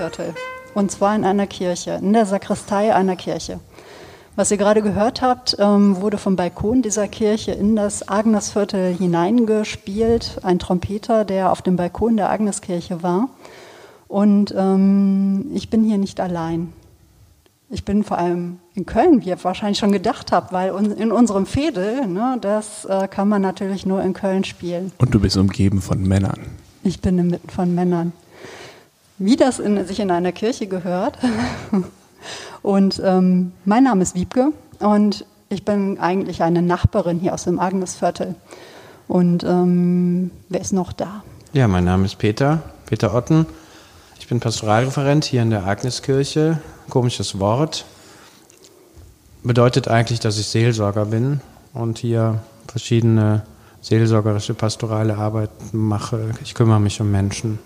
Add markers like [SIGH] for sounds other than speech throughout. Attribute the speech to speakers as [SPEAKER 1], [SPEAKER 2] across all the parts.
[SPEAKER 1] Agnesviertel. Und zwar in einer Kirche, in der Sakristei einer Kirche. Was ihr gerade gehört habt, ähm, wurde vom Balkon dieser Kirche in das Agnesviertel hineingespielt. Ein Trompeter, der auf dem Balkon der Agneskirche war. Und ähm, ich bin hier nicht allein. Ich bin vor allem in Köln, wie ihr wahrscheinlich schon gedacht habt, weil in unserem Fädel, ne, das äh, kann man natürlich nur in Köln spielen.
[SPEAKER 2] Und du bist umgeben von Männern.
[SPEAKER 1] Ich bin inmitten von Männern. Wie das in, sich in einer Kirche gehört. [LAUGHS] und ähm, mein Name ist Wiebke und ich bin eigentlich eine Nachbarin hier aus dem Agnesviertel. Und ähm, wer ist noch da?
[SPEAKER 3] Ja, mein Name ist Peter, Peter Otten. Ich bin Pastoralreferent hier in der Agneskirche komisches Wort. Bedeutet eigentlich, dass ich Seelsorger bin und hier verschiedene seelsorgerische, pastorale Arbeit mache. Ich kümmere mich um Menschen.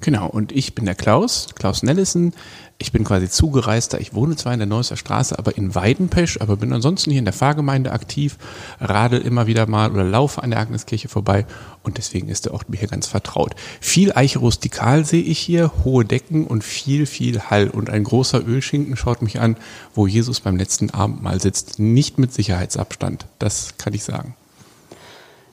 [SPEAKER 2] Genau, und ich bin der Klaus, Klaus Nellissen. Ich bin quasi Zugereister. Ich wohne zwar in der Neusser Straße, aber in Weidenpesch, aber bin ansonsten hier in der Pfarrgemeinde aktiv, radel immer wieder mal oder laufe an der Agneskirche vorbei und deswegen ist der Ort mir hier ganz vertraut. Viel Eiche rustikal sehe ich hier, hohe Decken und viel, viel Hall und ein großer Ölschinken schaut mich an, wo Jesus beim letzten Abendmahl sitzt. Nicht mit Sicherheitsabstand, das kann ich sagen.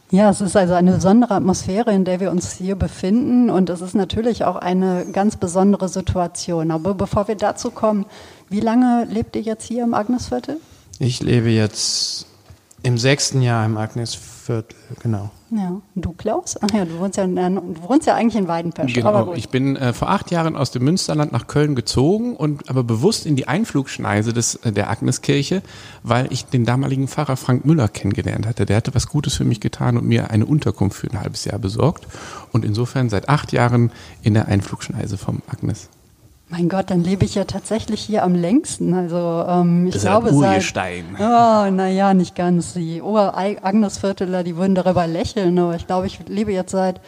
[SPEAKER 1] Ja, es ist also eine besondere Atmosphäre, in der wir uns hier befinden und es ist natürlich auch eine ganz besondere Situation. Aber bevor wir dazu kommen, wie lange lebt ihr jetzt hier im Agnesviertel?
[SPEAKER 3] Ich lebe jetzt im sechsten Jahr im Agnesviertel, genau.
[SPEAKER 1] Ja, du Klaus? Ach ja, du wohnst ja, in, du wohnst ja eigentlich in Weidenpesch.
[SPEAKER 2] Genau, ich bin äh, vor acht Jahren aus dem Münsterland nach Köln gezogen und aber bewusst in die Einflugschneise des, äh, der Agneskirche, weil ich den damaligen Pfarrer Frank Müller kennengelernt hatte. Der hatte was Gutes für mich getan und mir eine Unterkunft für ein halbes Jahr besorgt. Und insofern seit acht Jahren in der Einflugschneise vom Agnes.
[SPEAKER 1] Mein Gott, dann lebe ich ja tatsächlich hier am längsten. Also ähm, ich das glaube
[SPEAKER 2] ist ein seit.
[SPEAKER 1] Oh, naja, nicht ganz. Die Ober-Agnesvierteler, die würden darüber lächeln, aber ich glaube, ich lebe jetzt seit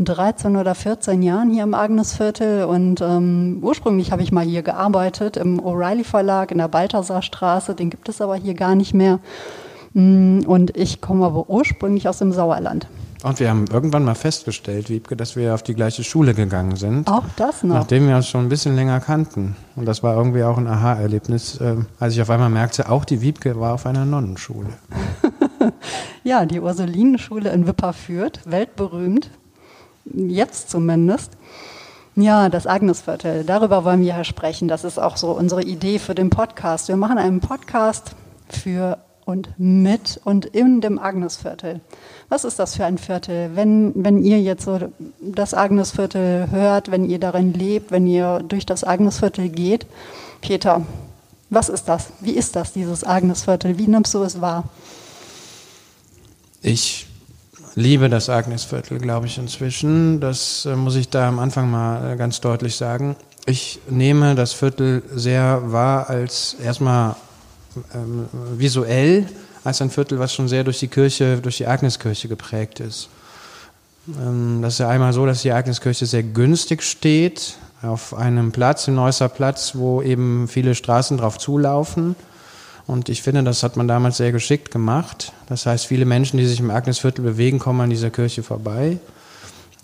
[SPEAKER 1] 13 oder 14 Jahren hier im Agnesviertel und ähm, ursprünglich habe ich mal hier gearbeitet im O'Reilly Verlag in der Balthasarstraße, den gibt es aber hier gar nicht mehr. Mm, und ich komme aber ursprünglich aus dem Sauerland.
[SPEAKER 3] Und wir haben irgendwann mal festgestellt, Wiebke, dass wir auf die gleiche Schule gegangen sind.
[SPEAKER 1] Auch das noch.
[SPEAKER 3] Nachdem wir uns schon ein bisschen länger kannten. Und das war irgendwie auch ein Aha-Erlebnis, äh, als ich auf einmal merkte, auch die Wiebke war auf einer Nonnenschule. [LAUGHS]
[SPEAKER 1] ja, die Ursulinenschule in Wipperfürth, weltberühmt. Jetzt zumindest. Ja, das Agnesviertel, darüber wollen wir ja sprechen. Das ist auch so unsere Idee für den Podcast. Wir machen einen Podcast für und mit und in dem Agnesviertel. Was ist das für ein Viertel? Wenn, wenn ihr jetzt so das Agnesviertel hört, wenn ihr darin lebt, wenn ihr durch das Agnesviertel geht, Peter, was ist das? Wie ist das, dieses Agnesviertel? Wie nimmst du es wahr?
[SPEAKER 3] Ich liebe das Agnesviertel, glaube ich, inzwischen. Das äh, muss ich da am Anfang mal äh, ganz deutlich sagen. Ich nehme das Viertel sehr wahr als erstmal ähm, visuell als ein Viertel, was schon sehr durch die Kirche, durch die Agneskirche geprägt ist. Ähm, das ist ja einmal so, dass die Agneskirche sehr günstig steht, auf einem Platz, im Neusser Platz, wo eben viele Straßen drauf zulaufen. Und ich finde, das hat man damals sehr geschickt gemacht. Das heißt, viele Menschen, die sich im Agnesviertel bewegen, kommen an dieser Kirche vorbei.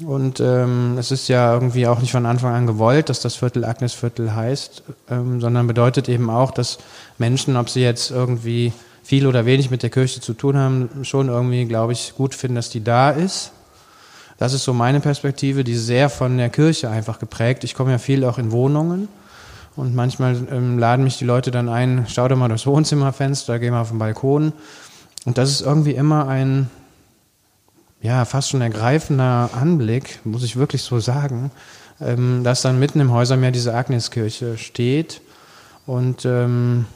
[SPEAKER 3] Und ähm, es ist ja irgendwie auch nicht von Anfang an gewollt, dass das Viertel Agnesviertel heißt, ähm, sondern bedeutet eben auch, dass Menschen, ob sie jetzt irgendwie viel oder wenig mit der Kirche zu tun haben, schon irgendwie, glaube ich, gut finden, dass die da ist. Das ist so meine Perspektive, die sehr von der Kirche einfach geprägt. Ich komme ja viel auch in Wohnungen und manchmal ähm, laden mich die Leute dann ein, schau doch mal durchs Wohnzimmerfenster, geh mal auf den Balkon. Und das ist irgendwie immer ein, ja, fast schon ergreifender Anblick, muss ich wirklich so sagen, ähm, dass dann mitten im Häusermeer diese Agneskirche steht und ähm,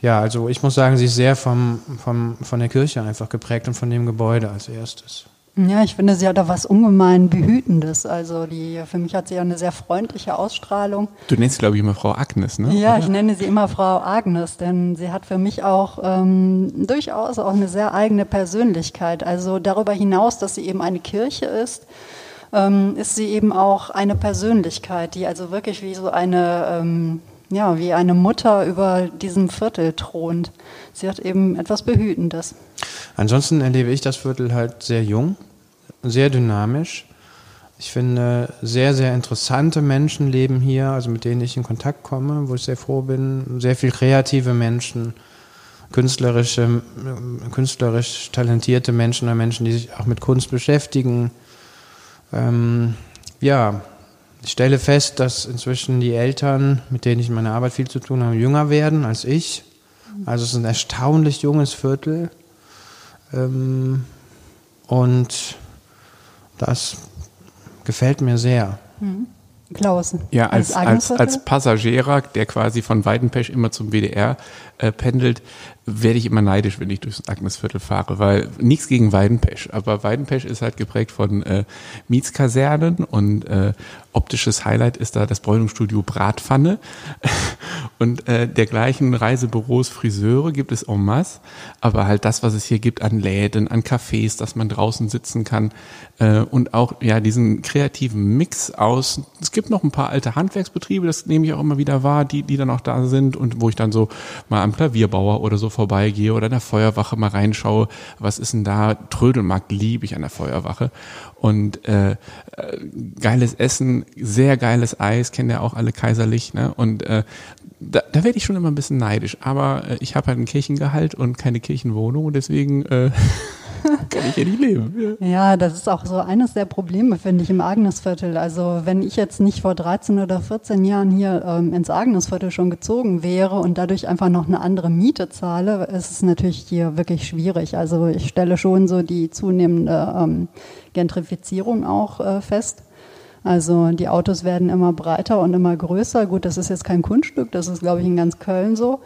[SPEAKER 3] ja, also ich muss sagen, sie ist sehr vom, vom, von der Kirche einfach geprägt und von dem Gebäude als erstes.
[SPEAKER 1] Ja, ich finde, sie hat da was ungemein Behütendes. Also die, für mich hat sie ja eine sehr freundliche Ausstrahlung.
[SPEAKER 2] Du nennst sie, glaube ich, immer Frau Agnes, ne?
[SPEAKER 1] Ja, Oder? ich nenne sie immer Frau Agnes, denn sie hat für mich auch ähm, durchaus auch eine sehr eigene Persönlichkeit. Also darüber hinaus, dass sie eben eine Kirche ist, ähm, ist sie eben auch eine Persönlichkeit, die also wirklich wie so eine ähm, ja, wie eine Mutter über diesem Viertel thront. Sie hat eben etwas Behütendes.
[SPEAKER 3] Ansonsten erlebe ich das Viertel halt sehr jung, sehr dynamisch. Ich finde, sehr, sehr interessante Menschen leben hier, also mit denen ich in Kontakt komme, wo ich sehr froh bin. Sehr viel kreative Menschen, künstlerische, künstlerisch talentierte Menschen oder Menschen, die sich auch mit Kunst beschäftigen. Ähm, ja, ich stelle fest, dass inzwischen die Eltern, mit denen ich in meiner Arbeit viel zu tun habe, jünger werden als ich. Also es ist ein erstaunlich junges Viertel. Ähm, und das gefällt mir sehr.
[SPEAKER 1] Mhm. Klaus.
[SPEAKER 2] Ja, als, als, als Passagierer, der quasi von Weidenpesch immer zum WDR äh, pendelt, werde ich immer neidisch, wenn ich durchs Agnesviertel fahre, weil nichts gegen Weidenpesch, aber Weidenpesch ist halt geprägt von äh, Mietskasernen und äh, optisches Highlight ist da das Bräunungsstudio Bratpfanne. [LAUGHS] Und äh, dergleichen Reisebüros, Friseure gibt es en masse, aber halt das, was es hier gibt an Läden, an Cafés, dass man draußen sitzen kann äh, und auch ja diesen kreativen Mix aus, es gibt noch ein paar alte Handwerksbetriebe, das nehme ich auch immer wieder wahr, die, die dann auch da sind und wo ich dann so mal am Klavierbauer oder so vorbeigehe oder in der Feuerwache mal reinschaue, was ist denn da? Trödelmarkt liebe ich an der Feuerwache. Und äh, äh, geiles Essen, sehr geiles Eis, kennen ja auch alle kaiserlich, ne? Und äh, da, da werde ich schon immer ein bisschen neidisch. Aber äh, ich habe halt ein Kirchengehalt und keine Kirchenwohnung und deswegen äh, [LAUGHS] [LAUGHS] kann ich ja nicht leben.
[SPEAKER 1] Ja. ja. das ist auch so eines der Probleme, finde ich, im Agnesviertel. Also wenn ich jetzt nicht vor 13 oder 14 Jahren hier ähm, ins Agnesviertel schon gezogen wäre und dadurch einfach noch eine andere Miete zahle, ist es natürlich hier wirklich schwierig. Also ich stelle schon so die zunehmende ähm, Gentrifizierung auch äh, fest. Also die Autos werden immer breiter und immer größer. Gut, das ist jetzt kein Kunststück, das ist, glaube ich, in ganz Köln so.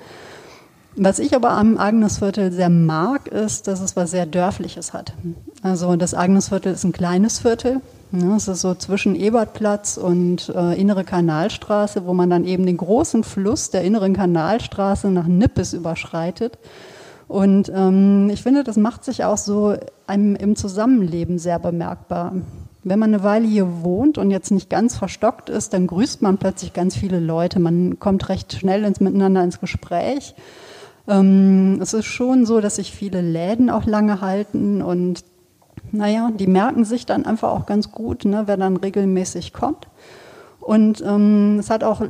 [SPEAKER 1] Was ich aber am Agnesviertel sehr mag, ist, dass es was sehr Dörfliches hat. Also das Agnesviertel ist ein kleines Viertel. Es ist so zwischen Ebertplatz und äh, Innere Kanalstraße, wo man dann eben den großen Fluss der Inneren Kanalstraße nach Nippes überschreitet. Und ähm, ich finde, das macht sich auch so einem im Zusammenleben sehr bemerkbar. Wenn man eine Weile hier wohnt und jetzt nicht ganz verstockt ist, dann grüßt man plötzlich ganz viele Leute. Man kommt recht schnell ins Miteinander ins Gespräch. Ähm, es ist schon so, dass sich viele Läden auch lange halten und naja, die merken sich dann einfach auch ganz gut, ne, wer dann regelmäßig kommt. Und ähm, es hat auch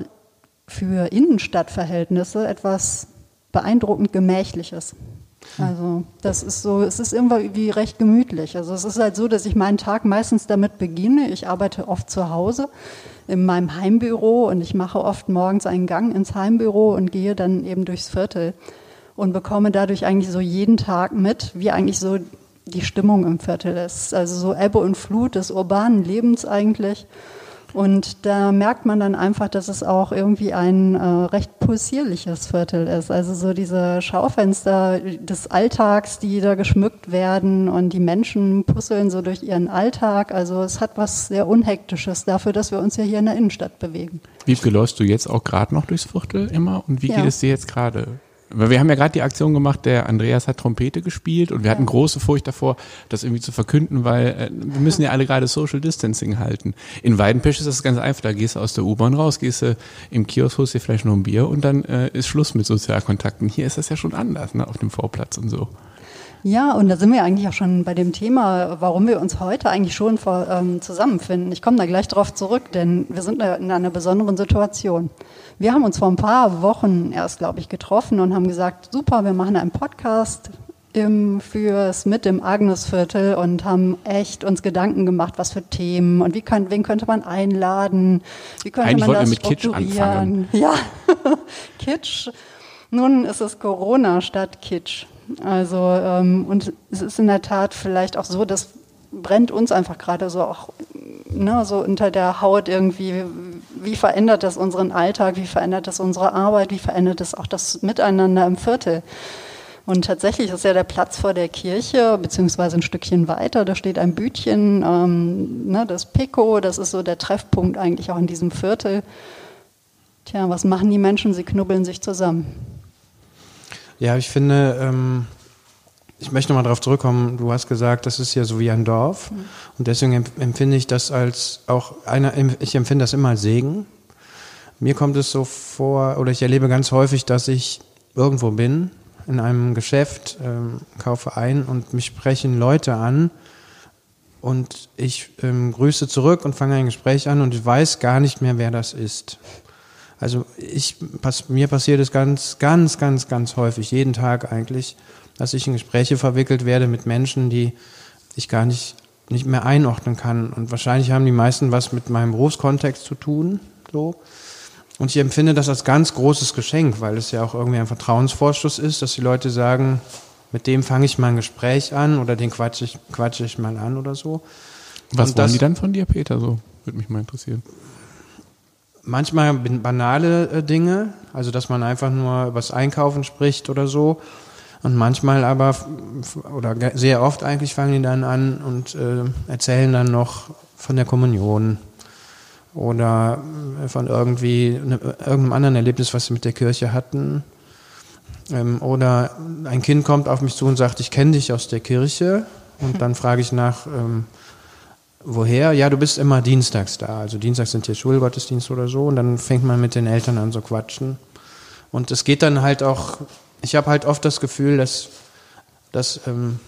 [SPEAKER 1] für Innenstadtverhältnisse etwas beeindruckend Gemächliches. Also das ist so, es ist irgendwie recht gemütlich. Also es ist halt so, dass ich meinen Tag meistens damit beginne. Ich arbeite oft zu Hause in meinem Heimbüro und ich mache oft morgens einen Gang ins Heimbüro und gehe dann eben durchs Viertel und bekomme dadurch eigentlich so jeden Tag mit, wie eigentlich so die Stimmung im Viertel ist. Also so Ebbe und Flut des urbanen Lebens eigentlich. Und da merkt man dann einfach, dass es auch irgendwie ein äh, recht pulsierliches Viertel ist. Also so diese Schaufenster des Alltags, die da geschmückt werden und die Menschen puzzeln so durch ihren Alltag. Also es hat was sehr Unhektisches dafür, dass wir uns ja hier in der Innenstadt bewegen.
[SPEAKER 2] Wie läufst du jetzt auch gerade noch durchs Viertel immer und wie ja. geht es dir jetzt gerade? Weil wir haben ja gerade die Aktion gemacht, der Andreas hat Trompete gespielt und wir hatten große Furcht davor, das irgendwie zu verkünden, weil äh, wir müssen ja alle gerade Social Distancing halten. In Weidenpesch ist das ganz einfach, da gehst du aus der U-Bahn raus, gehst du im Kiosk, holst dir vielleicht noch ein Bier und dann äh, ist Schluss mit Sozialkontakten. Hier ist das ja schon anders, ne, auf dem Vorplatz und so.
[SPEAKER 1] Ja, und da sind wir eigentlich auch schon bei dem Thema, warum wir uns heute eigentlich schon vor, ähm, zusammenfinden. Ich komme da gleich drauf zurück, denn wir sind in einer besonderen Situation. Wir haben uns vor ein paar Wochen erst, glaube ich, getroffen und haben gesagt, super, wir machen einen Podcast im, fürs mit im Agnesviertel und haben echt uns Gedanken gemacht, was für Themen und wie kann, wen könnte man einladen, wie könnte
[SPEAKER 2] Eigentlich
[SPEAKER 1] man
[SPEAKER 2] das mit Kitsch anfangen. [LAUGHS]
[SPEAKER 1] Ja, Kitsch. Nun ist es Corona statt Kitsch. Also, ähm, und es ist in der Tat vielleicht auch so, das brennt uns einfach gerade so auch ne, so unter der Haut irgendwie. Wie verändert das unseren Alltag? Wie verändert das unsere Arbeit? Wie verändert das auch das Miteinander im Viertel? Und tatsächlich ist ja der Platz vor der Kirche, beziehungsweise ein Stückchen weiter, da steht ein Bütchen, ähm, ne, das Pico, das ist so der Treffpunkt eigentlich auch in diesem Viertel. Tja, was machen die Menschen? Sie knubbeln sich zusammen.
[SPEAKER 3] Ja, ich finde, ähm, ich möchte nochmal darauf zurückkommen, du hast gesagt, das ist ja so wie ein Dorf. Mhm. Und deswegen empfinde ich das als auch einer, ich empfinde das immer als Segen. Mir kommt es so vor, oder ich erlebe ganz häufig, dass ich irgendwo bin, in einem Geschäft, ähm, kaufe ein und mich sprechen Leute an, und ich ähm, grüße zurück und fange ein Gespräch an und ich weiß gar nicht mehr, wer das ist. Also ich, pass, mir passiert es ganz, ganz, ganz, ganz häufig, jeden Tag eigentlich, dass ich in Gespräche verwickelt werde mit Menschen, die ich gar nicht, nicht mehr einordnen kann. Und wahrscheinlich haben die meisten was mit meinem Berufskontext zu tun. So. Und ich empfinde das als ganz großes Geschenk, weil es ja auch irgendwie ein Vertrauensvorschuss ist, dass die Leute sagen, mit dem fange ich mal ein Gespräch an oder den quatsche ich, quatsche ich mal an oder so.
[SPEAKER 2] Was
[SPEAKER 3] Und
[SPEAKER 2] wollen
[SPEAKER 3] das-
[SPEAKER 2] die dann von dir, Peter? So würde mich mal interessieren.
[SPEAKER 3] manchmal banale äh, Dinge, also dass man einfach nur übers Einkaufen spricht oder so. Und manchmal aber, oder sehr oft eigentlich fangen die dann an und äh, erzählen dann noch von der Kommunion oder äh, von irgendwie ne, irgendeinem anderen Erlebnis, was sie mit der Kirche hatten. Ähm, oder ein Kind kommt auf mich zu und sagt, ich kenne dich aus der Kirche. Und dann frage ich nach, ähm, Woher? Ja, du bist immer dienstags da. Also dienstags sind hier Schulgottesdienste oder so und dann fängt man mit den Eltern an zu quatschen. Und es geht dann halt auch, ich habe halt oft das Gefühl, dass, dass, ähm,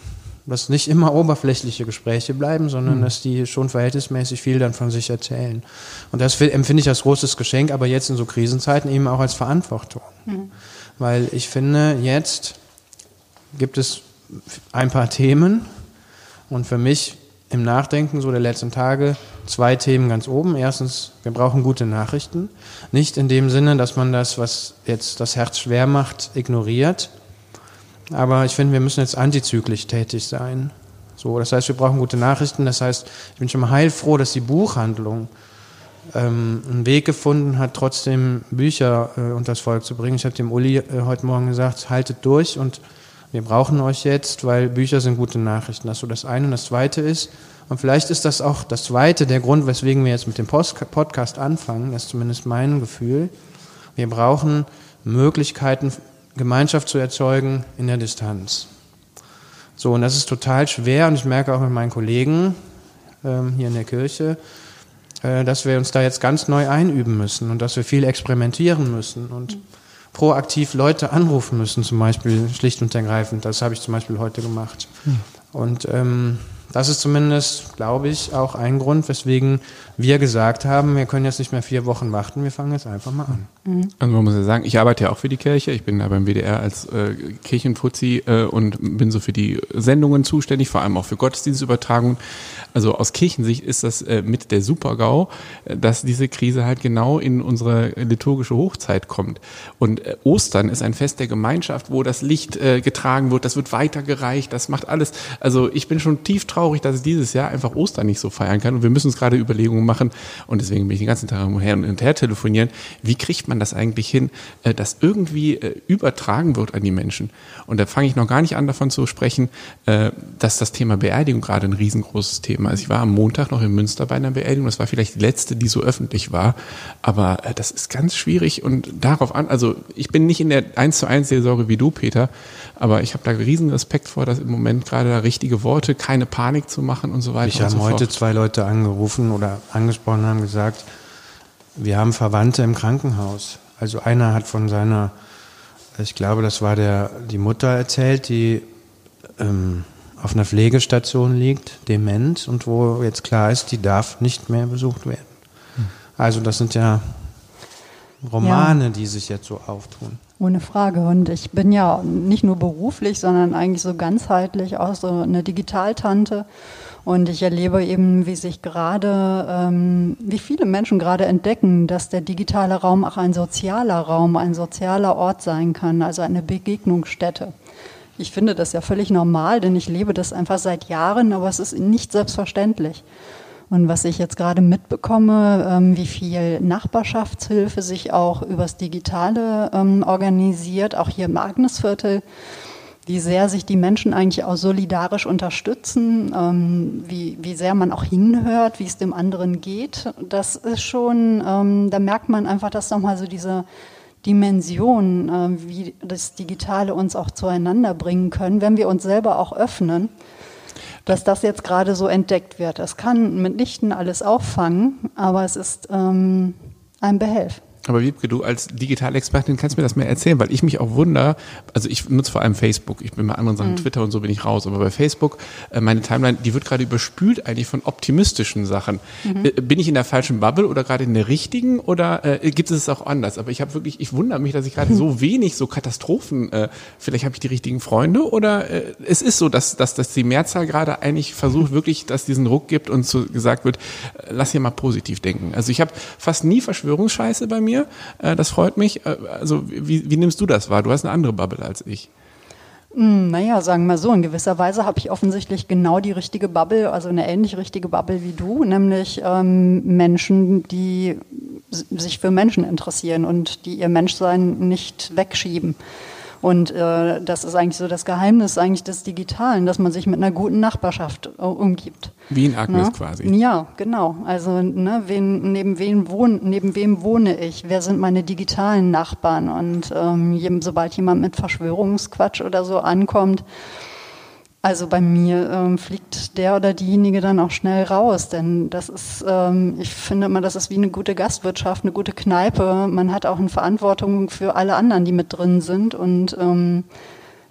[SPEAKER 3] dass nicht immer oberflächliche Gespräche bleiben, sondern dass die schon verhältnismäßig viel dann von sich erzählen. Und das fi- empfinde ich als großes Geschenk, aber jetzt in so Krisenzeiten eben auch als Verantwortung. Weil ich finde, jetzt gibt es ein paar Themen und für mich im Nachdenken so der letzten Tage zwei Themen ganz oben. Erstens, wir brauchen gute Nachrichten. Nicht in dem Sinne, dass man das, was jetzt das Herz schwer macht, ignoriert. Aber ich finde, wir müssen jetzt antizyklisch tätig sein. So, das heißt, wir brauchen gute Nachrichten. Das heißt, ich bin schon mal heilfroh, dass die Buchhandlung ähm, einen Weg gefunden hat, trotzdem Bücher äh, unters Volk zu bringen. Ich habe dem Uli äh, heute Morgen gesagt, haltet durch und wir brauchen euch jetzt, weil Bücher sind gute Nachrichten. Das ist so das eine. Und das zweite ist, und vielleicht ist das auch das zweite, der Grund, weswegen wir jetzt mit dem Podcast anfangen, das ist zumindest mein Gefühl. Wir brauchen Möglichkeiten, Gemeinschaft zu erzeugen in der Distanz. So, und das ist total schwer und ich merke auch mit meinen Kollegen ähm, hier in der Kirche, äh, dass wir uns da jetzt ganz neu einüben müssen und dass wir viel experimentieren müssen und proaktiv Leute anrufen müssen, zum Beispiel schlicht und ergreifend. Das habe ich zum Beispiel heute gemacht. Und ähm, das ist zumindest, glaube ich, auch ein Grund, weswegen wir gesagt haben, wir können jetzt nicht mehr vier Wochen warten, wir fangen jetzt einfach mal an.
[SPEAKER 2] Also man muss ja sagen, ich arbeite ja auch für die Kirche. Ich bin da beim WDR als äh, Kirchenfuzzi äh, und bin so für die Sendungen zuständig, vor allem auch für Gottesdienstübertragungen. Also aus Kirchensicht ist das äh, mit der Super-GAU, äh, dass diese Krise halt genau in unsere liturgische Hochzeit kommt. Und äh, Ostern ist ein Fest der Gemeinschaft, wo das Licht äh, getragen wird, das wird weitergereicht, das macht alles. Also ich bin schon tief traurig, dass ich dieses Jahr einfach Ostern nicht so feiern kann. Und wir müssen uns gerade Überlegungen machen. Und deswegen bin ich den ganzen Tag her und her telefonieren. Wie kriegt man das eigentlich hin, äh, dass irgendwie äh, übertragen wird an die Menschen? Und da fange ich noch gar nicht an, davon zu sprechen, äh, dass das Thema Beerdigung gerade ein riesengroßes Thema ist. Ich war am Montag noch in Münster bei einer Beerdigung. Das war vielleicht die letzte, die so öffentlich war. Aber das ist ganz schwierig und darauf an, also ich bin nicht in der 1 zu 1 Seelsorge wie du, Peter, aber ich habe da riesen Respekt vor, dass im Moment gerade da richtige Worte, keine Panik zu machen und so weiter.
[SPEAKER 3] Mich
[SPEAKER 2] und
[SPEAKER 3] haben
[SPEAKER 2] so
[SPEAKER 3] heute zwei Leute angerufen oder angesprochen, haben gesagt, wir haben Verwandte im Krankenhaus. Also einer hat von seiner, ich glaube, das war der, die Mutter erzählt, die ähm, auf einer Pflegestation liegt, dement und wo jetzt klar ist, die darf nicht mehr besucht werden. Also das sind ja Romane, die sich jetzt so auftun.
[SPEAKER 1] Ohne Frage. Und ich bin ja nicht nur beruflich, sondern eigentlich so ganzheitlich auch so eine Digitaltante. Und ich erlebe eben, wie sich gerade, ähm, wie viele Menschen gerade entdecken, dass der digitale Raum auch ein sozialer Raum, ein sozialer Ort sein kann, also eine Begegnungsstätte. Ich finde das ja völlig normal, denn ich lebe das einfach seit Jahren, aber es ist nicht selbstverständlich. Und was ich jetzt gerade mitbekomme, ähm, wie viel Nachbarschaftshilfe sich auch übers Digitale ähm, organisiert, auch hier im Agnesviertel, wie sehr sich die Menschen eigentlich auch solidarisch unterstützen, ähm, wie, wie sehr man auch hinhört, wie es dem anderen geht. Das ist schon, da merkt man einfach, dass nochmal so diese Dimension, äh, wie das Digitale uns auch zueinander bringen können, wenn wir uns selber auch öffnen dass das jetzt gerade so entdeckt wird. Das kann mitnichten alles auffangen, aber es ist ähm, ein Behelf.
[SPEAKER 2] Aber Wiebke, du als Digitalexpertin kannst mir das mehr erzählen, weil ich mich auch wundere, also ich nutze vor allem Facebook, ich bin bei anderen Sachen, mhm. Twitter und so bin ich raus, aber bei Facebook, äh, meine Timeline, die wird gerade überspült eigentlich von optimistischen Sachen. Mhm. Äh, bin ich in der falschen Bubble oder gerade in der richtigen oder äh, gibt es es auch anders? Aber ich habe wirklich, ich wundere mich, dass ich gerade mhm. so wenig so Katastrophen, äh, vielleicht habe ich die richtigen Freunde oder äh, es ist so, dass, dass, dass die Mehrzahl gerade eigentlich versucht [LAUGHS] wirklich, dass diesen Ruck gibt und so gesagt wird, äh, lass hier mal positiv denken. Also ich habe fast nie Verschwörungsscheiße bei mir mir. Äh, das freut mich. Äh, also wie, wie nimmst du das wahr? Du hast eine andere Bubble als ich.
[SPEAKER 1] Hm, naja, sagen wir so, in gewisser Weise habe ich offensichtlich genau die richtige Bubble, also eine ähnlich richtige Bubble wie du, nämlich ähm, Menschen, die sich für Menschen interessieren und die ihr Menschsein nicht wegschieben. Und äh, das ist eigentlich so das Geheimnis eigentlich des Digitalen, dass man sich mit einer guten Nachbarschaft äh, umgibt.
[SPEAKER 2] Wie in Agnes ne? quasi.
[SPEAKER 1] Ja, genau. Also ne, wen, neben, wem wohn, neben wem wohne ich? Wer sind meine digitalen Nachbarn? Und ähm, sobald jemand mit Verschwörungsquatsch oder so ankommt, also bei mir ähm, fliegt der oder diejenige dann auch schnell raus, denn das ist, ähm, ich finde immer, das ist wie eine gute Gastwirtschaft, eine gute Kneipe. Man hat auch eine Verantwortung für alle anderen, die mit drin sind und ähm,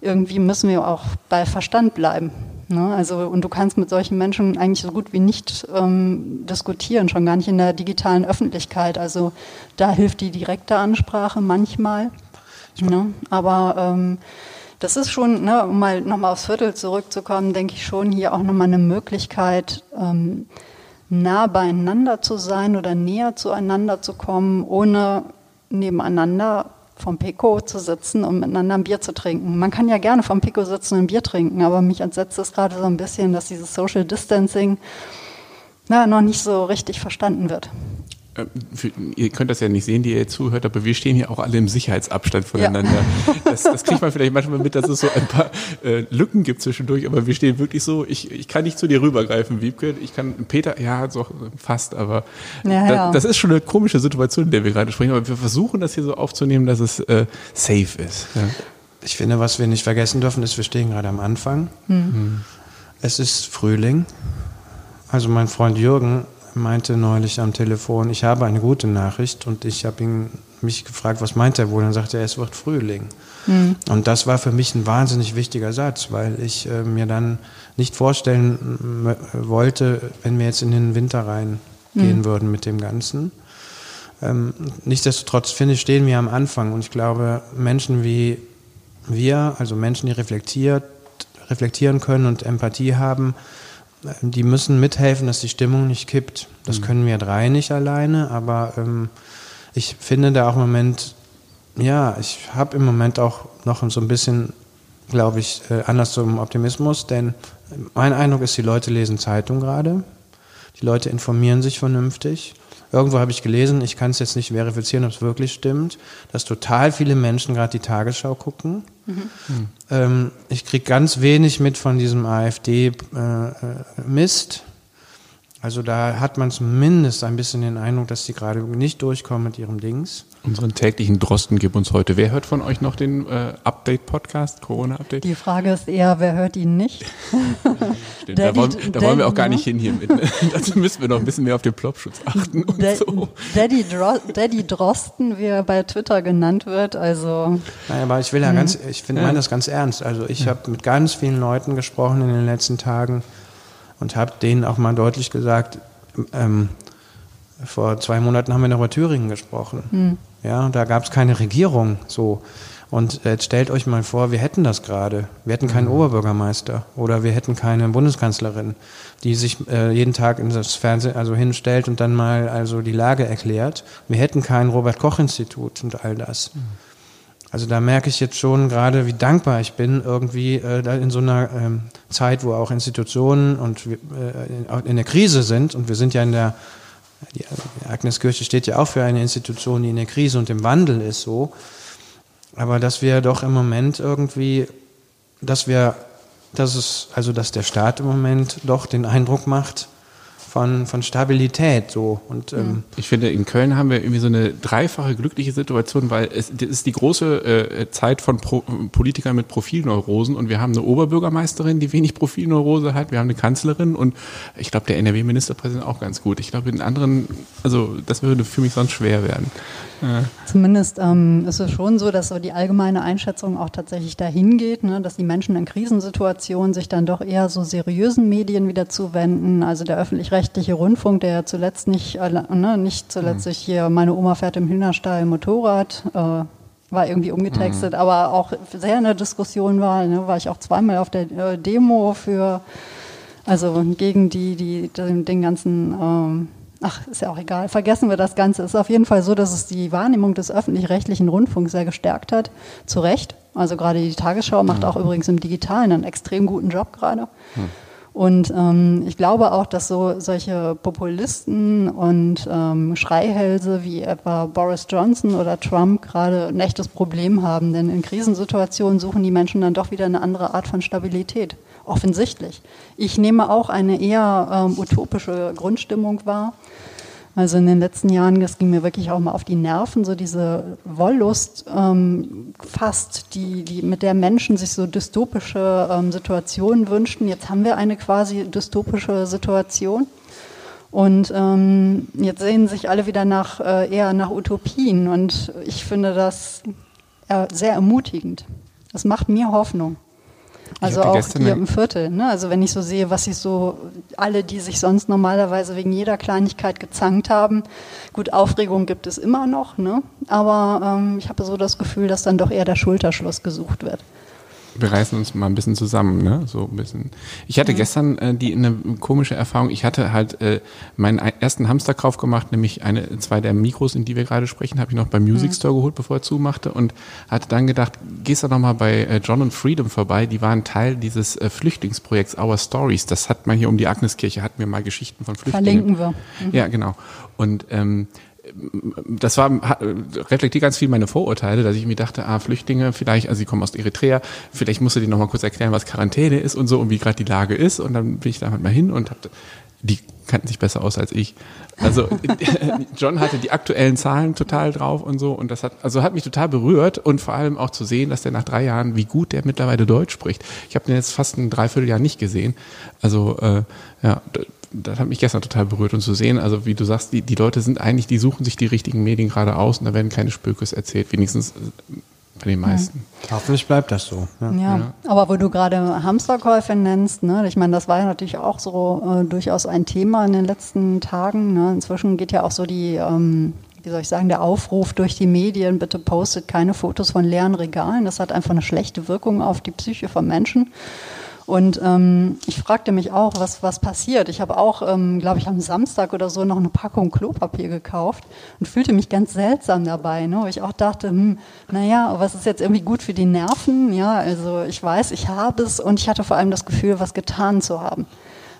[SPEAKER 1] irgendwie müssen wir auch bei Verstand bleiben. Ne? Also und du kannst mit solchen Menschen eigentlich so gut wie nicht ähm, diskutieren, schon gar nicht in der digitalen Öffentlichkeit. Also da hilft die direkte Ansprache manchmal, ne? aber ähm, das ist schon, ne, um mal nochmal aufs Viertel zurückzukommen, denke ich schon hier auch nochmal eine Möglichkeit, ähm, nah beieinander zu sein oder näher zueinander zu kommen, ohne nebeneinander vom Pico zu sitzen und miteinander ein Bier zu trinken. Man kann ja gerne vom Pico sitzen und ein Bier trinken, aber mich entsetzt es gerade so ein bisschen, dass dieses Social Distancing na, noch nicht so richtig verstanden wird.
[SPEAKER 2] Äh, für, ihr könnt das ja nicht sehen, die ihr zuhört, aber wir stehen hier auch alle im Sicherheitsabstand voneinander. Ja. Das, das kriegt man vielleicht manchmal mit, dass es so ein paar äh, Lücken gibt zwischendurch, aber wir stehen wirklich so, ich, ich kann nicht zu dir rübergreifen, Wiebke, ich kann, Peter, ja, so fast, aber ja, da, ja. das ist schon eine komische Situation, in der wir gerade sprechen, aber wir versuchen das hier so aufzunehmen, dass es äh, safe ist. Ja.
[SPEAKER 3] Ich finde, was wir nicht vergessen dürfen, ist, wir stehen gerade am Anfang. Mhm. Es ist Frühling. Also mein Freund Jürgen meinte neulich am Telefon, ich habe eine gute Nachricht und ich habe ihn mich gefragt, was meint er wohl? Dann sagte er, es wird Frühling. Mhm. Und das war für mich ein wahnsinnig wichtiger Satz, weil ich äh, mir dann nicht vorstellen wollte, wenn wir jetzt in den Winter reingehen mhm. würden mit dem Ganzen. Ähm, nichtsdestotrotz finde ich, stehen wir am Anfang und ich glaube, Menschen wie wir, also Menschen, die reflektiert, reflektieren können und Empathie haben, die müssen mithelfen, dass die Stimmung nicht kippt. Das mhm. können wir drei nicht alleine, aber ähm, ich finde da auch im Moment, ja, ich habe im Moment auch noch so ein bisschen, glaube ich, äh, anders zum Optimismus, denn mein Eindruck ist, die Leute lesen Zeitung gerade, die Leute informieren sich vernünftig Irgendwo habe ich gelesen, ich kann es jetzt nicht verifizieren, ob es wirklich stimmt, dass total viele Menschen gerade die Tagesschau gucken. Mhm. Ähm, ich kriege ganz wenig mit von diesem AfD-Mist. Äh, äh also da hat man zumindest ein bisschen den Eindruck, dass die gerade nicht durchkommen mit ihrem Dings.
[SPEAKER 2] Unseren täglichen Drosten gibt uns heute. Wer hört von euch noch den äh, Update-Podcast, Corona-Update?
[SPEAKER 1] Die Frage ist eher, wer hört ihn nicht? [LAUGHS]
[SPEAKER 2] Stimmt, Daddy, da, wollen, da Daddy, wollen, wir auch gar nicht hin hier mit. Ne? [LAUGHS] Dazu müssen wir noch ein bisschen mehr auf den Plopschutz achten und da, so.
[SPEAKER 1] Daddy, Dro Daddy Drosten, wie er bei Twitter genannt wird, also...
[SPEAKER 3] Nein, aber ich will ja mhm. ganz, ich finde, ja. meine das ganz ernst. Also ich ja. habe mit ganz vielen Leuten gesprochen in den letzten Tagen, und habe denen auch mal deutlich gesagt, ähm, vor zwei Monaten haben wir noch über Thüringen gesprochen. Mhm. Ja, da gab es keine Regierung so. Und jetzt stellt euch mal vor, wir hätten das gerade. Wir hätten keinen mhm. Oberbürgermeister oder wir hätten keine Bundeskanzlerin, die sich äh, jeden Tag in das Fernsehen also hinstellt und dann mal also die Lage erklärt. Wir hätten kein Robert Koch Institut und all das. Mhm. Also da merke ich jetzt schon gerade, wie dankbar ich bin, irgendwie äh, in so einer ähm, Zeit, wo auch Institutionen und äh, in der Krise sind. Und wir sind ja in der, die Agneskirche steht ja auch für eine Institution, die in der Krise und im Wandel ist so. Aber dass wir doch im Moment irgendwie, dass wir, dass es, also dass der Staat im Moment doch den Eindruck macht, von, von Stabilität so. Und, ähm,
[SPEAKER 2] Ich finde, in Köln haben wir irgendwie so eine dreifache glückliche Situation, weil es, ist die große äh, Zeit von Pro, Politikern mit Profilneurosen und wir haben eine Oberbürgermeisterin, die wenig Profilneurose hat, wir haben eine Kanzlerin und ich glaube, der NRW-Ministerpräsident auch ganz gut. Ich glaube, in anderen, also das würde für mich sonst schwer werden.
[SPEAKER 1] Zumindest ähm, ist es schon so, dass so die allgemeine Einschätzung auch tatsächlich dahin geht, ne, dass die Menschen in Krisensituationen sich dann doch eher so seriösen Medien wieder zuwenden. Also der öffentlich-rechtliche Rundfunk, der ja zuletzt nicht, ne, nicht zuletzt mhm. hier, meine Oma fährt im Hühnerstall Motorrad, äh, war irgendwie umgetextet, mhm. aber auch sehr in der Diskussion war, ne, war ich auch zweimal auf der äh, Demo für, also gegen die, die den, den ganzen ähm, ach, ist ja auch egal, vergessen wir das Ganze. Es ist auf jeden Fall so, dass es die Wahrnehmung des öffentlich-rechtlichen Rundfunks sehr gestärkt hat. Zu Recht. Also gerade die Tagesschau macht mhm. auch übrigens im Digitalen einen extrem guten Job gerade. Mhm. Und ähm, ich glaube auch, dass so solche Populisten und ähm, Schreihälse wie etwa Boris Johnson oder Trump gerade ein echtes Problem haben. Denn in Krisensituationen suchen die Menschen dann doch wieder eine andere Art von Stabilität. Offensichtlich. Ich nehme auch eine eher ähm, utopische Grundstimmung wahr. Also in den letzten Jahren, das ging mir wirklich auch mal auf die Nerven, so diese Wollust ähm, fast, die, die, mit der Menschen sich so dystopische ähm, Situationen wünschten. Jetzt haben wir eine quasi dystopische Situation. Und ähm, jetzt sehen sich alle wieder nach, äh, eher nach Utopien. Und ich finde das äh, sehr ermutigend. Das macht mir Hoffnung. Also auch hier im Viertel. Ne? Also wenn ich so sehe, was sich so alle, die sich sonst normalerweise wegen jeder Kleinigkeit gezankt haben, gut, Aufregung gibt es immer noch, ne? aber ähm, ich habe so das Gefühl, dass dann doch eher der Schulterschluss gesucht wird
[SPEAKER 2] wir reißen uns mal ein bisschen zusammen, ne? So ein bisschen. Ich hatte mhm. gestern äh, die eine komische Erfahrung. Ich hatte halt äh, meinen ersten Hamsterkauf gemacht, nämlich eine, zwei der Mikros, in die wir gerade sprechen, habe ich noch beim Music mhm. Store mhm. geholt, bevor er zumachte und hatte dann gedacht, gehst du noch mal bei äh, John und Freedom vorbei. Die waren Teil dieses äh, Flüchtlingsprojekts Our Stories. Das hat man hier um die Agneskirche, hatten wir mal Geschichten von Flüchtlingen.
[SPEAKER 1] Verlinken wir.
[SPEAKER 2] Mhm. Ja, genau. Und ähm, das war reflektiert ganz viel meine Vorurteile, dass ich mir dachte, ah, Flüchtlinge vielleicht, also sie kommen aus Eritrea, vielleicht musst du dir nochmal kurz erklären, was Quarantäne ist und so und wie gerade die Lage ist. Und dann bin ich da halt mal hin und hab, die kannten sich besser aus als ich. Also [LAUGHS] John hatte die aktuellen Zahlen total drauf und so und das hat also hat mich total berührt und vor allem auch zu sehen, dass der nach drei Jahren, wie gut der mittlerweile Deutsch spricht. Ich habe den jetzt fast ein Dreivierteljahr nicht gesehen. Also äh, ja, das hat mich gestern total berührt und zu sehen, also wie du sagst, die, die Leute sind eigentlich, die suchen sich die richtigen Medien gerade aus und da werden keine Spökes erzählt, wenigstens äh, bei den meisten.
[SPEAKER 3] Ja. Hoffentlich bleibt das so.
[SPEAKER 1] Ja. ja. Ja, aber wo du gerade Hamsterkäufe nennst, ne, ich meine, das war ja natürlich auch so äh, durchaus ein Thema in den letzten Tagen. Ne. Inzwischen geht ja auch so die, ähm, wie soll ich sagen, der Aufruf durch die Medien, bitte postet keine Fotos von leeren Regalen. Das hat einfach eine schlechte Wirkung auf die Psyche von Menschen. Und ähm, ich fragte mich auch, was, was passiert. Ich habe auch, ähm, glaube ich, am Samstag oder so noch eine Packung Klopapier gekauft und fühlte mich ganz seltsam dabei, ne? wo ich auch dachte, hm, naja, was ist jetzt irgendwie gut für die Nerven? Ja, also ich weiß, ich habe es und ich hatte vor allem das Gefühl, was getan zu haben.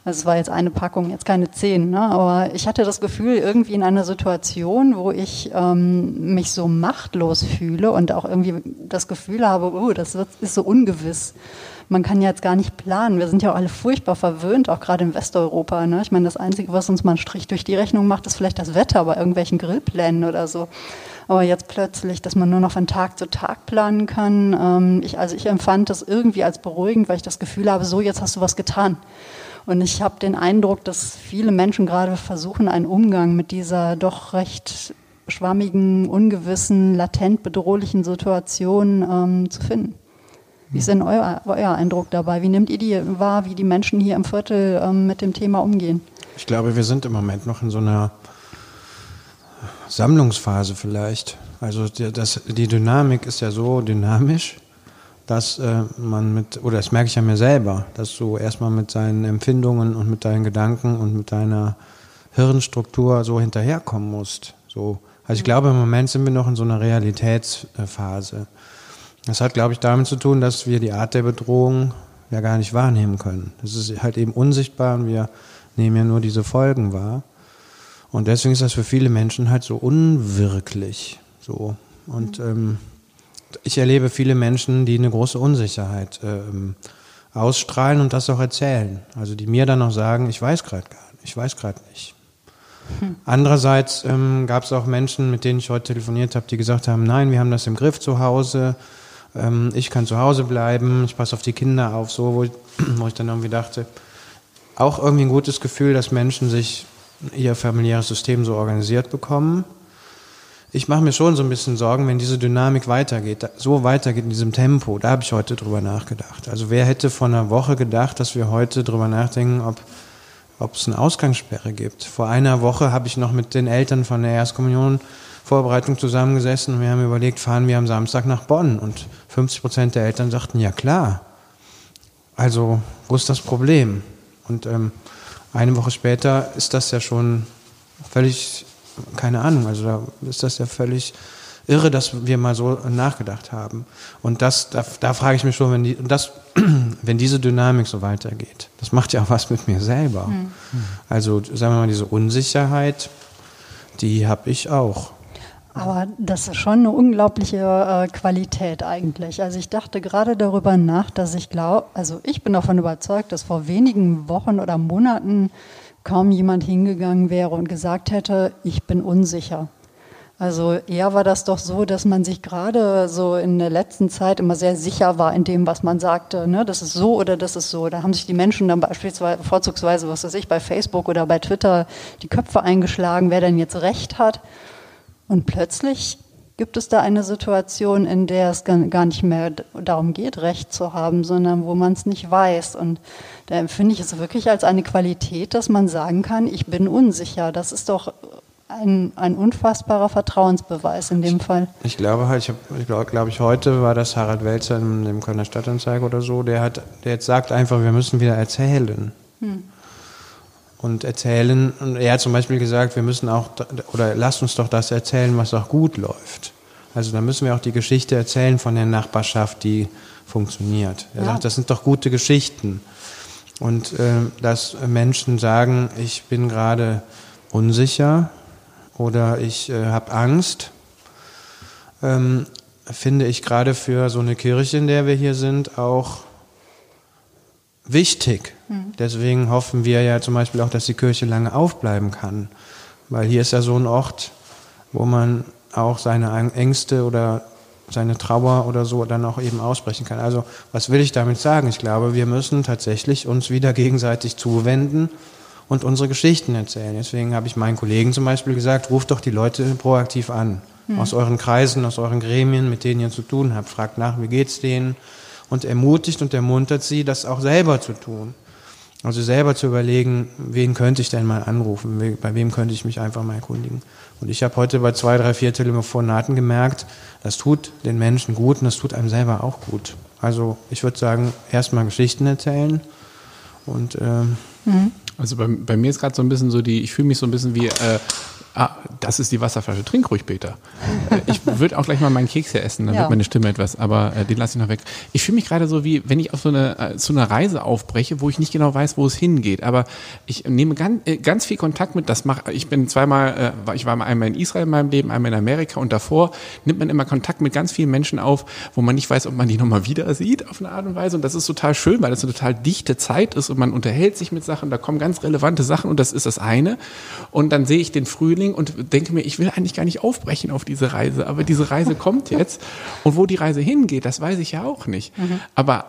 [SPEAKER 1] Also es war jetzt eine Packung, jetzt keine zehn, ne? aber ich hatte das Gefühl, irgendwie in einer Situation, wo ich ähm, mich so machtlos fühle und auch irgendwie das Gefühl habe, oh, das ist so ungewiss man kann ja jetzt gar nicht planen. Wir sind ja auch alle furchtbar verwöhnt, auch gerade in Westeuropa. Ne? Ich meine, das Einzige, was uns mal einen Strich durch die Rechnung macht, ist vielleicht das Wetter bei irgendwelchen Grillplänen oder so. Aber jetzt plötzlich, dass man nur noch von Tag zu Tag planen kann. Ähm, ich, also ich empfand das irgendwie als beruhigend, weil ich das Gefühl habe, so jetzt hast du was getan. Und ich habe den Eindruck, dass viele Menschen gerade versuchen, einen Umgang mit dieser doch recht schwammigen, ungewissen, latent bedrohlichen Situation ähm, zu finden. Wie ist denn euer, euer Eindruck dabei? Wie nehmt ihr die wahr, wie die Menschen hier im Viertel ähm, mit dem Thema umgehen?
[SPEAKER 3] Ich glaube, wir sind im Moment noch in so einer Sammlungsphase vielleicht. Also die, das, die Dynamik ist ja so dynamisch, dass äh, man mit, oder das merke ich ja mir selber, dass du erstmal mit seinen Empfindungen und mit deinen Gedanken und mit deiner Hirnstruktur so hinterherkommen musst. So. Also ich glaube, im Moment sind wir noch in so einer Realitätsphase. Das hat, glaube ich, damit zu tun, dass wir die Art der Bedrohung ja gar nicht wahrnehmen können. Das ist halt eben unsichtbar und wir nehmen ja nur diese Folgen wahr. Und deswegen ist das für viele Menschen halt so unwirklich. So. Und ähm, ich erlebe viele Menschen, die eine große Unsicherheit ähm, ausstrahlen und das auch erzählen. Also die mir dann auch sagen, ich weiß gerade gar Ich weiß gerade nicht. Hm. Andererseits ähm, gab es auch Menschen, mit denen ich heute telefoniert habe, die gesagt haben, nein, wir haben das im Griff zu Hause, ähm, ich kann zu Hause bleiben, ich passe auf die Kinder auf, so, wo ich, [CLEARS THROAT] wo ich dann irgendwie dachte, auch irgendwie ein gutes Gefühl, dass Menschen sich ihr familiäres System so organisiert bekommen. Ich mache mir schon so ein bisschen Sorgen, wenn diese Dynamik weitergeht, so weitergeht in diesem Tempo. Da habe ich heute drüber nachgedacht. Also wer hätte vor einer Woche gedacht, dass wir heute drüber nachdenken, ob ob es eine Ausgangssperre gibt. Vor einer Woche habe ich noch mit den Eltern von der Erstkommunion Vorbereitung zusammengesessen und wir haben überlegt, fahren wir am Samstag nach Bonn. Und 50 Prozent der Eltern sagten, ja klar. Also, wo ist das Problem? Und ähm, eine Woche später ist das ja schon völlig, keine Ahnung, also da ist das ja völlig irre, dass wir mal so nachgedacht haben. Und das, da, da frage ich mich schon, wenn, die, das, [CLEARS THROAT] wenn diese Dynamik so weitergeht, das macht ja auch was mit mir selber. Mhm. Also sagen wir mal, diese Unsicherheit, die habe ich auch.
[SPEAKER 1] Aber das ist schon eine unglaubliche äh, Qualität eigentlich. Also ich dachte gerade darüber nach, dass ich glaube, also ich bin davon überzeugt, dass vor wenigen Wochen oder Monaten kaum jemand hingegangen wäre und gesagt hätte, ich bin unsicher. Also eher war das doch so, dass man sich gerade so in der letzten Zeit immer sehr sicher war in dem, was man sagte. Ne? Das ist so oder das ist so. Da haben sich die Menschen dann beispielsweise vorzugsweise, was weiß ich, bei Facebook oder bei Twitter die Köpfe eingeschlagen, wer denn jetzt Recht hat. Und plötzlich gibt es da eine Situation, in der es gar nicht mehr darum geht, Recht zu haben, sondern wo man es nicht weiß. Und da empfinde ich es wirklich als eine Qualität, dass man sagen kann, ich bin unsicher. Das ist doch ein, ein unfassbarer Vertrauensbeweis in dem Fall.
[SPEAKER 3] Ich glaube halt, ich, ich glaube glaub ich, heute war das Harald Welzer in dem Kölner Stadtanzeiger oder so, der hat, der jetzt sagt einfach, wir müssen wieder erzählen. Hm. Und erzählen, und er hat zum Beispiel gesagt, wir müssen auch, oder lasst uns doch das erzählen, was auch gut läuft. Also da müssen wir auch die Geschichte erzählen von der Nachbarschaft, die funktioniert. Er ja. sagt, das sind doch gute Geschichten. Und äh, dass Menschen sagen, ich bin gerade unsicher, oder ich äh, habe Angst, ähm, finde ich gerade für so eine Kirche, in der wir hier sind, auch wichtig. Deswegen hoffen wir ja zum Beispiel auch, dass die Kirche lange aufbleiben kann. Weil hier ist ja so ein Ort, wo man auch seine Ängste oder seine Trauer oder so dann auch eben aussprechen kann. Also was will ich damit sagen? Ich glaube, wir müssen tatsächlich uns wieder gegenseitig zuwenden und unsere Geschichten erzählen. Deswegen habe ich meinen Kollegen zum Beispiel gesagt, ruft doch die Leute proaktiv an. Mhm. Aus euren Kreisen, aus euren Gremien, mit denen ihr zu tun habt. Fragt nach, wie geht's denen? Und ermutigt und ermuntert sie, das auch selber zu tun. Also selber zu überlegen, wen könnte ich denn mal anrufen, bei wem könnte ich mich einfach mal erkundigen. Und ich habe heute bei zwei, drei, vier Telefonaten gemerkt, das tut den Menschen gut und das tut einem selber auch gut. Also ich würde sagen, erstmal Geschichten erzählen und ähm,
[SPEAKER 2] mhm. Also bei, bei mir ist gerade so ein bisschen so die, ich fühle mich so ein bisschen wie äh, Ah, das ist die Wasserflasche. Trink ruhig, Peter. Äh, ich würde auch gleich mal meinen Keks hier essen, dann ja. wird meine Stimme etwas, aber äh, den lasse ich noch weg. Ich fühle mich gerade so wie, wenn ich auf so eine, äh, zu einer Reise aufbreche, wo ich nicht genau weiß, wo es hingeht. Aber ich nehme ganz, äh, ganz viel Kontakt mit. Das mache ich bin zweimal, äh, ich war mal einmal in Israel in meinem Leben, einmal in Amerika und davor nimmt man immer Kontakt mit ganz vielen Menschen auf, wo man nicht weiß, ob man die nochmal wieder sieht auf eine Art und Weise. Und das ist total schön, weil das eine total dichte Zeit ist und man unterhält sich mit Sachen, da kommen ganz relevante Sachen und das ist das eine. Und dann sehe ich den Frühling Frühling und denke mir, ich will eigentlich gar nicht aufbrechen auf diese Reise, aber diese Reise [LAUGHS] kommt jetzt. Und wo die Reise hingeht, das weiß ich ja auch nicht. Mhm. Aber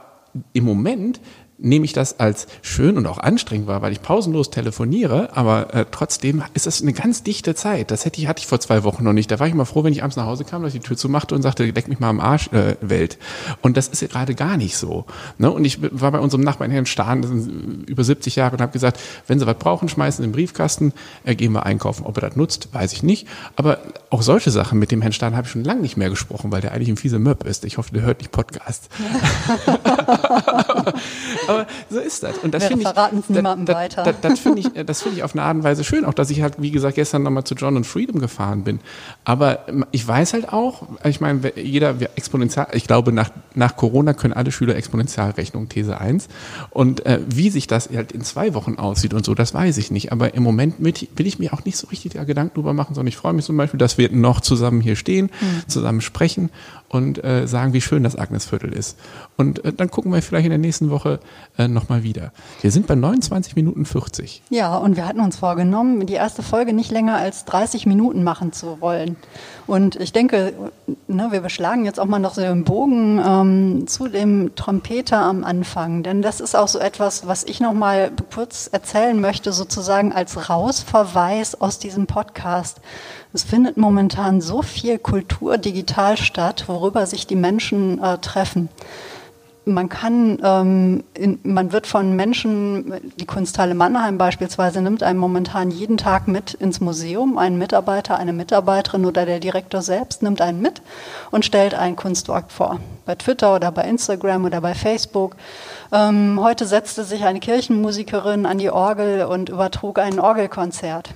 [SPEAKER 2] im Moment nehme ich das als schön und auch anstrengend wahr, weil ich pausenlos telefoniere, aber äh, trotzdem ist das eine ganz dichte Zeit. Das hätte ich, hatte ich vor zwei Wochen noch nicht. Da war ich immer froh, wenn ich abends nach Hause kam, dass ich die Tür zumachte und sagte, leck mich mal am Arsch, äh, Welt. Und das ist ja gerade gar nicht so. Ne? Und ich war bei unserem Nachbarn Herrn Stahn, das sind über 70 Jahre, und habe gesagt, wenn Sie was brauchen, schmeißen Sie in den Briefkasten, äh, gehen wir einkaufen. Ob er das nutzt, weiß ich nicht. Aber auch solche Sachen mit dem Herrn Stahn habe ich schon lange nicht mehr gesprochen, weil der eigentlich ein fieser Möb ist. Ich hoffe, der hört nicht Podcast. [LAUGHS] [LAUGHS] aber so ist das. Und das finde ich,
[SPEAKER 1] verraten es niemandem
[SPEAKER 2] das,
[SPEAKER 1] weiter.
[SPEAKER 2] Das, das finde ich, das finde ich auf eine Art und Weise schön, auch dass ich halt, wie gesagt, gestern nochmal zu John und Freedom gefahren bin. Aber ich weiß halt auch, ich meine, jeder exponentiell, ich glaube, nach, nach Corona können alle Schüler Exponentialrechnung, These 1. Und äh, wie sich das halt in zwei Wochen aussieht und so, das weiß ich nicht. Aber im Moment will ich mir auch nicht so richtig da Gedanken drüber machen, sondern ich freue mich zum Beispiel, dass wir noch zusammen hier stehen, mhm. zusammen sprechen und äh, sagen, wie schön das Agnesviertel ist. Und äh, dann gucken wir vielleicht in der nächsten Woche äh, nochmal wieder. Wir sind bei 29 Minuten 40.
[SPEAKER 1] Ja, und wir hatten uns vorgenommen, die erste Folge nicht länger als 30 Minuten machen zu wollen. Und ich denke, ne, wir beschlagen jetzt auch mal noch so den Bogen ähm, zu dem Trompeter am Anfang. Denn das ist auch so etwas, was ich noch mal kurz erzählen möchte, sozusagen als Rausverweis aus diesem Podcast. Es findet momentan so viel Kultur digital statt, worüber sich die Menschen äh, treffen man kann, ähm, in, man wird von Menschen, die Kunsthalle Mannheim beispielsweise nimmt einen momentan jeden Tag mit ins Museum. Ein Mitarbeiter, eine Mitarbeiterin oder der Direktor selbst nimmt einen mit und stellt ein Kunstwerk vor. Bei Twitter oder bei Instagram oder bei Facebook. Ähm, heute setzte sich eine Kirchenmusikerin an die Orgel und übertrug ein Orgelkonzert.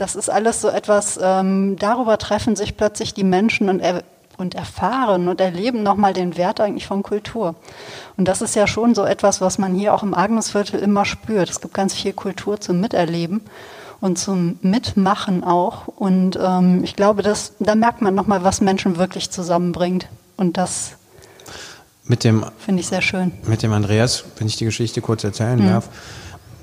[SPEAKER 1] Das ist alles so etwas, ähm, darüber treffen sich plötzlich die Menschen und er, und erfahren und erleben nochmal den Wert eigentlich von Kultur. Und das ist ja schon so etwas, was man hier auch im Agnesviertel immer spürt. Es gibt ganz viel Kultur zum Miterleben und zum Mitmachen auch. Und ähm, ich glaube, dass, da merkt man nochmal, was Menschen wirklich zusammenbringt. Und das finde ich sehr schön.
[SPEAKER 3] Mit dem Andreas, wenn ich die Geschichte kurz erzählen mhm. darf,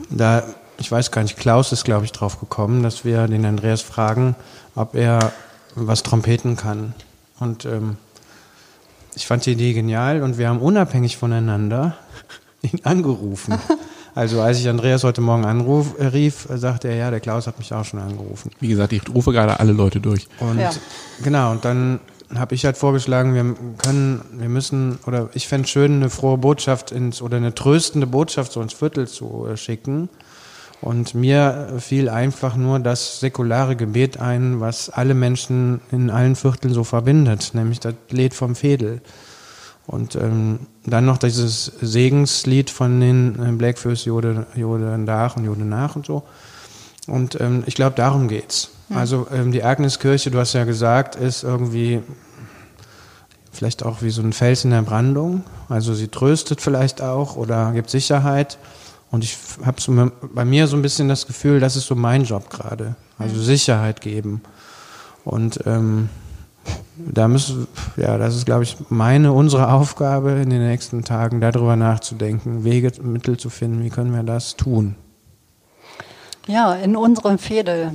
[SPEAKER 3] da, ich weiß gar nicht, Klaus ist, glaube ich, drauf gekommen, dass wir den Andreas fragen, ob er was trompeten kann. Und ähm, ich fand die Idee genial und wir haben unabhängig voneinander [LAUGHS] ihn angerufen. [LAUGHS] Also als ich Andreas heute Morgen anruf, äh, rief, sagte er, ja, der Klaus hat mich auch schon angerufen.
[SPEAKER 2] Wie gesagt, ich rufe gerade alle Leute durch.
[SPEAKER 3] Und ja. genau, und dann habe ich halt vorgeschlagen, wir können, wir müssen, oder ich fände es schön, eine frohe Botschaft ins, oder eine tröstende Botschaft so ins Viertel zu äh, schicken. Und mir fiel einfach nur das säkulare Gebet ein, was alle Menschen in allen Vierteln so verbindet, nämlich das Lied vom Fädel. Und ähm, dann noch dieses Segenslied von den äh, Blackfurs Jode, Jode nach und Jode nach und so. Und ähm, ich glaube, darum geht's. Ja. Also ähm, die Agneskirche, du hast ja gesagt, ist irgendwie vielleicht auch wie so ein Fels in der Brandung. Also sie tröstet vielleicht auch oder gibt Sicherheit. Und ich habe so bei mir so ein bisschen das Gefühl, das ist so mein Job gerade. Also mhm. Sicherheit geben. Und ähm, da müssen, ja, das ist, glaube ich, meine, unsere [LAUGHS] Aufgabe in den nächsten Tagen, darüber nachzudenken, Wege, Mittel zu finden, wie können wir das tun.
[SPEAKER 1] Ja, in unserem Fädel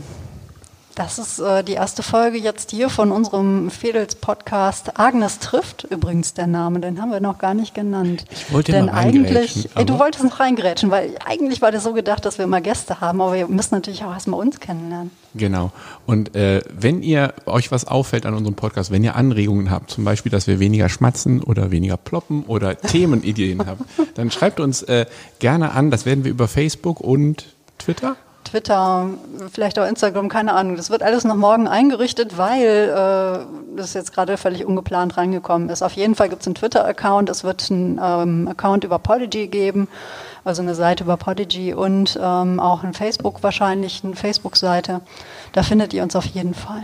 [SPEAKER 1] das ist äh, die erste Folge jetzt hier von unserem Fedels-Podcast. Agnes trifft übrigens der Name, den haben wir noch gar nicht genannt.
[SPEAKER 2] Ich wollte
[SPEAKER 1] Denn eigentlich, ey, du wolltest noch reingrätschen, weil eigentlich war das so gedacht, dass wir immer Gäste haben, aber wir müssen natürlich auch erstmal uns kennenlernen.
[SPEAKER 2] Genau. Und äh, wenn ihr euch was auffällt an unserem Podcast, wenn ihr Anregungen habt, zum Beispiel, dass wir weniger schmatzen oder weniger ploppen oder [LAUGHS] Themenideen habt, dann schreibt uns äh, gerne an. Das werden wir über Facebook und Twitter
[SPEAKER 1] Twitter, vielleicht auch Instagram, keine Ahnung. Das wird alles noch morgen eingerichtet, weil äh, das jetzt gerade völlig ungeplant reingekommen ist. Auf jeden Fall gibt es einen Twitter-Account, es wird einen ähm, Account über Podigy geben, also eine Seite über Podigy und ähm, auch ein Facebook wahrscheinlich, eine Facebook-Seite. Da findet ihr uns auf jeden Fall.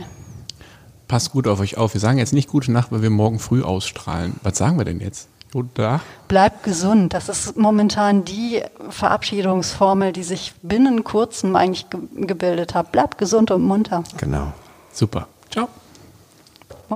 [SPEAKER 2] Passt gut auf euch auf. Wir sagen jetzt nicht gute Nacht, weil wir morgen früh ausstrahlen. Was sagen wir denn jetzt?
[SPEAKER 1] Oder? Bleib gesund. Das ist momentan die Verabschiedungsformel, die sich binnen kurzem eigentlich ge gebildet hat. Bleib gesund und munter.
[SPEAKER 3] Genau.
[SPEAKER 2] Super.